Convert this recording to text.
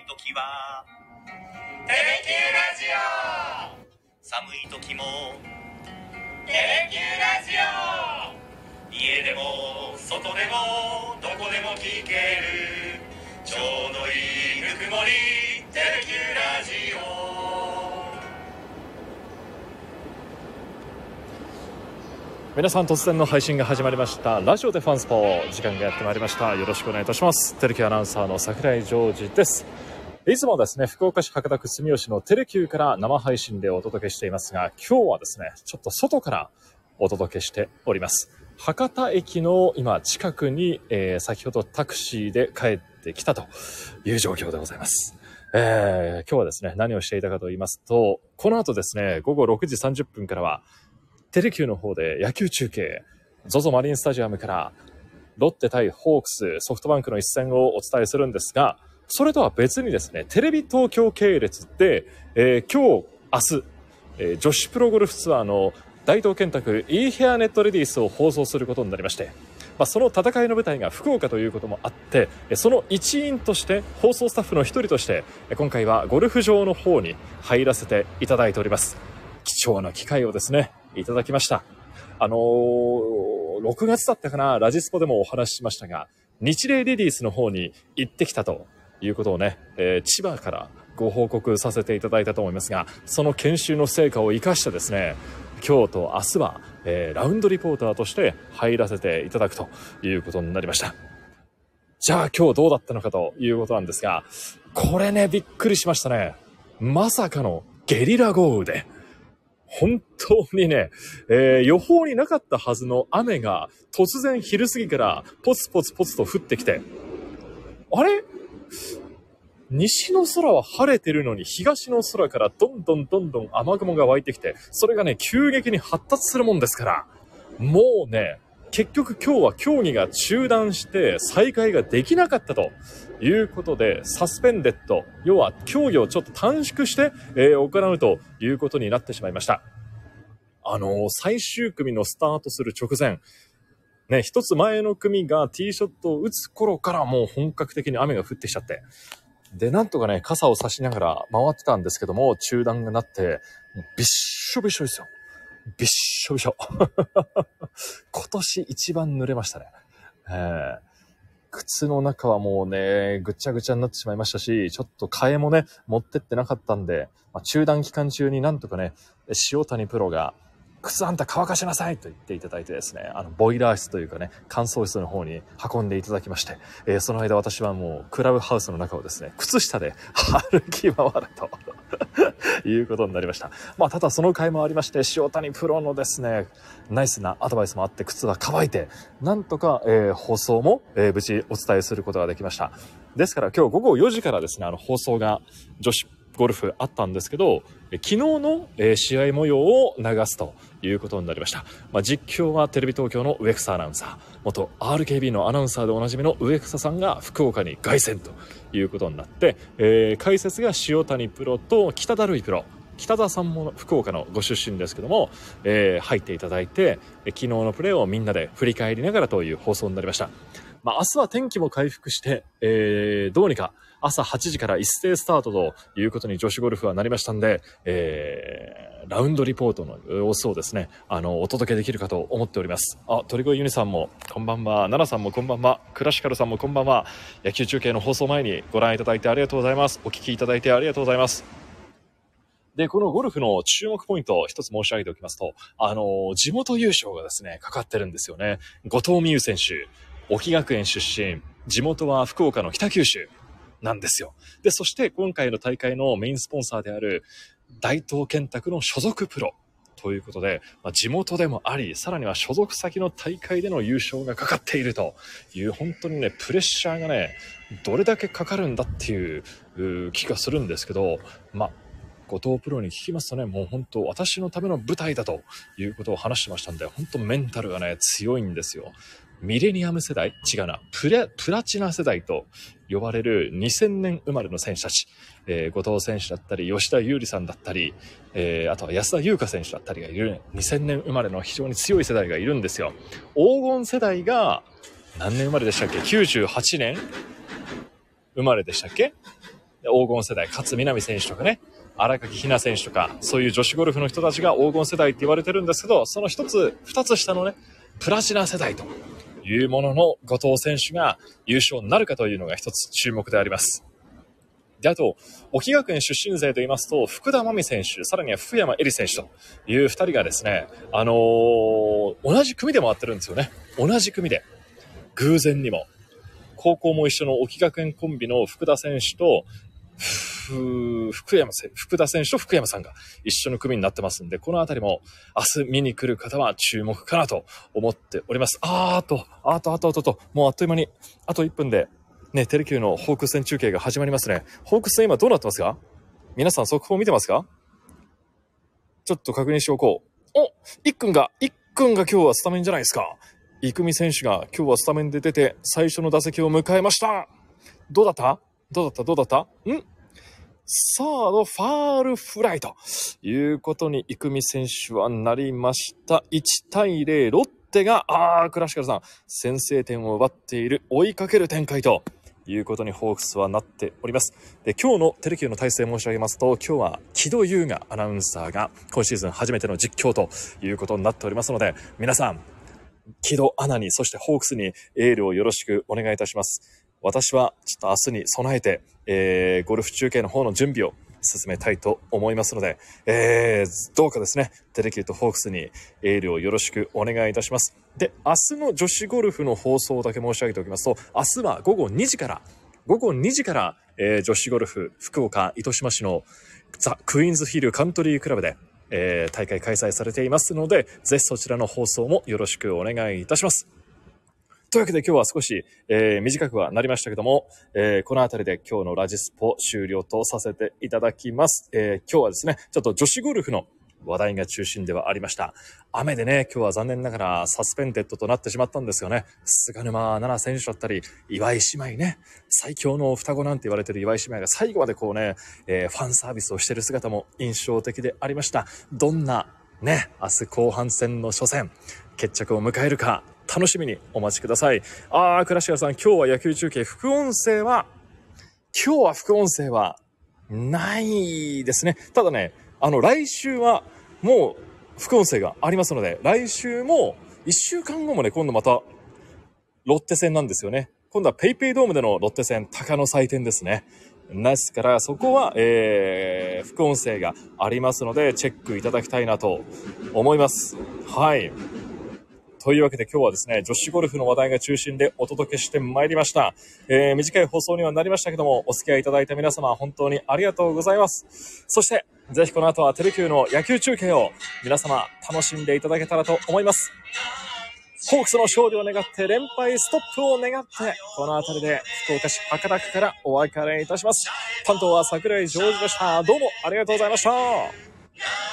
い時は。テレキューラジオ。寒い時も。テレキューラジオ。家でも外でもどこでも聞ける。ちょうどいいぬくもり皆さん突然の配信が始まりましたラジオでファンスポ時間がやってまいりましたよろしくお願いいたしますテレキューアナウンサーの桜井ジョージですいつもですね、福岡市博多区住吉のテレキューから生配信でお届けしていますが、今日はですね、ちょっと外からお届けしております。博多駅の今近くに、えー先ほどタクシーで帰ってきたという状況でございます。えー今日はですね、何をしていたかと言いますと、この後ですね、午後6時30分からは、テレキューの方で野球中継、ZOZO マリンスタジアムから、ロッテ対ホークス、ソフトバンクの一戦をお伝えするんですが、それとは別にですね、テレビ東京系列で、えー今日、明日、えー女子プロゴルフツアーの大東建託 e ヘアネットレディースを放送することになりまして、まあ、その戦いの舞台が福岡ということもあって、その一員として、放送スタッフの一人として、今回はゴルフ場の方に入らせていただいております。貴重な機会をですね、いただきました。あのー6月だったかな、ラジスポでもお話ししましたが、日霊レディースの方に行ってきたということをね、えー千葉からご報告させていただいたと思いますが、その研修の成果を生かしてですね、今日と明日は、えーラウンドリポーターとして入らせていただくということになりました。じゃあ今日どうだったのかということなんですが、これね、びっくりしましたね。まさかのゲリラ豪雨で、本当にね、えー予報になかったはずの雨が突然昼過ぎからポツポツポツと降ってきて、あれ？西の空は晴れてるのに東の空からどんどんどんどん雨雲が湧いてきて、それがね、急激に発達するもんですから、もうね、結局今日は競技が中断して再開ができなかったということで、サスペンデッド、要は競技をちょっと短縮して、えー行うということになってしまいました。あの最終組のスタートする直前、ね、一つ前の組がティーショットを打つ頃からもう本格的に雨が降ってきちゃって、で、なんとかね、傘を差しながら回ってたんですけども、中断がなって、びっしょびしょですよ。びっしょびしょ。今年一番濡れましたね。えー靴の中はもうね、ぐちゃぐちゃになってしまいましたし、ちょっと替えもね、持ってってなかったんで、まあ、中断期間中になんとかね、塩谷プロが、靴あんた乾かしなさいと言っていただいてですね、あの、ボイラー室というかね、乾燥室の方に運んでいただきまして、えーその間私はもう、クラブハウスの中をですね、靴下で 歩き回ると。いうことになりました。まあ、ただその回もありまして、塩谷プロのですね、ナイスなアドバイスもあって、靴は乾いて、なんとか、えー放送も、えー無事お伝えすることができました。ですから今日午後4時からですね、あの放送が女子ゴルフあったんですけど、昨日の、え試合模様を流すということになりました。まあ、実況はテレビ東京の植草アナウンサー、元 RKB のアナウンサーでおなじみの植草さんが福岡に凱旋ということになって、えー解説が塩谷プロと北田るいプロ、北田さんも福岡のご出身ですけども、えー入っていただいて、昨日のプレーをみんなで振り返りながらという放送になりました。まあ、明日は天気も回復して、えーどうにか朝8時から一斉スタートということに女子ゴルフはなりましたんで、えーラウンドリポートの様子をですね、あの、お届けできるかと思っております。あ、鳥越ユニさんもこんばんは、奈々さんもこんばんは、クラシカルさんもこんばんは、野球中継の放送前にご覧いただいてありがとうございます。お聞きいただいてありがとうございます。で、このゴルフの注目ポイントを一つ申し上げておきますと、あの、地元優勝がですね、かかってるんですよね。後藤美優選手、沖学園出身、地元は福岡の北九州なんですよ。で、そして今回の大会のメインスポンサーである大東建託の所属プロ。ということで、まあ、地元でもあり、さらには所属先の大会での優勝がかかっているという、本当にね、プレッシャーがね、どれだけかかるんだっていう気がするんですけど、まあ、後藤プロに聞きますとね、もう本当私のための舞台だということを話してましたんで、本当メンタルがね、強いんですよ。ミレニアム世代？違うな。プ、プラチナ世代と呼ばれる2000年生まれの選手たち。えー後藤選手だったり、吉田優里さんだったり、えーあとは安田優香選手だったりがいる、2000年生まれの非常に強い世代がいるんですよ。黄金世代が、何年生まれでしたっけ ?98 年生まれでしたっけ？黄金世代、勝みなみ選手とかね、荒垣ひな選手とか、そういう女子ゴルフの人たちが黄金世代って言われてるんですけど、その一つ、二つ下のね、プラチナ世代というものの後藤選手が優勝になるかというのが一つ注目であります。で、あと、沖学園出身勢と言いますと、福田真美選手、さらには福山恵里選手という二人がですね、あのー同じ組で回ってるんですよね。同じ組で。偶然にも。高校も一緒の沖学園コンビの福田選手と、福山せ福田選手と福山さんが一緒の組になってますんで、このあたりも明日見に来る方は注目かなと思っております。あーあと、あと、あと、あと、と、もうあっという間に、あと1分で、ね、テレキューのホークス戦中継が始まりますね。ホークス戦今どうなってますか皆さん速報見てますかちょっと確認しておこう。おいっくんが、いっくんが今日はスタメンじゃないですか。郁美選手が今日はスタメンで出て最初の打席を迎えました。どうだったどうだったどうだったんサードファールフライということに郁美選手はなりました。1対0、ロッテが、あー、クラシカルさん、先制点を奪っている追いかける展開ということにホークスはなっております。で、今日のテレキューの体制申し上げますと、今日は木戸優雅アナウンサーが今シーズン初めての実況ということになっておりますので、皆さん、木戸アナに、そしてホークスにエールをよろしくお願いいたします。私はちょっと明日に備えて、えー、ゴルフ中継の方の準備を進めたいと思いますので、えー、どうかですね、テレキューとホークスにエールをよろしくお願いいたします。で、明日の女子ゴルフの放送だけ申し上げておきますと、明日は午後2時から、午後2時から、えー女子ゴルフ福岡糸島市のザ・クイーンズヒルカントリークラブで、えー大会開催されていますので、ぜひそちらの放送もよろしくお願いいたします。というわけで今日は少し、えー短くはなりましたけども、えーこの辺りで今日のラジスポ終了とさせていただきます。えー今日はですね、ちょっと女子ゴルフの話題が中心ではありました。雨でね、今日は残念ながらサスペンデッドとなってしまったんですよね。菅沼奈々選手だったり、岩井姉妹ね、最強の双子なんて言われてる岩井姉妹が最後までこうね、えーファンサービスをしてる姿も印象的でありました。どんなね、明日後半戦の初戦、決着を迎えるか、楽しみにお待ちください。あー、倉重さん、今日は野球中継、副音声は、今日は副音声はないですね。ただね、あの、来週はもう副音声がありますので、来週も1週間後もね、今度またロッテ戦なんですよね。今度はペイペイドームでのロッテ戦、鷹の祭典ですね。ですから、そこは、えー、副音声がありますので、チェックいただきたいなと思います。はい。というわけで今日はですね、女子ゴルフの話題が中心でお届けしてまいりました。えー、短い放送にはなりましたけども、お付き合いいただいた皆様、本当にありがとうございます。そして、ぜひこの後はテレキューの野球中継を皆様楽しんでいただけたらと思います。ホークスの勝利を願って、連敗ストップを願って、この辺りで福岡市博多区からお別れいたします。担当は桜井ジョージでした。どうもありがとうございました。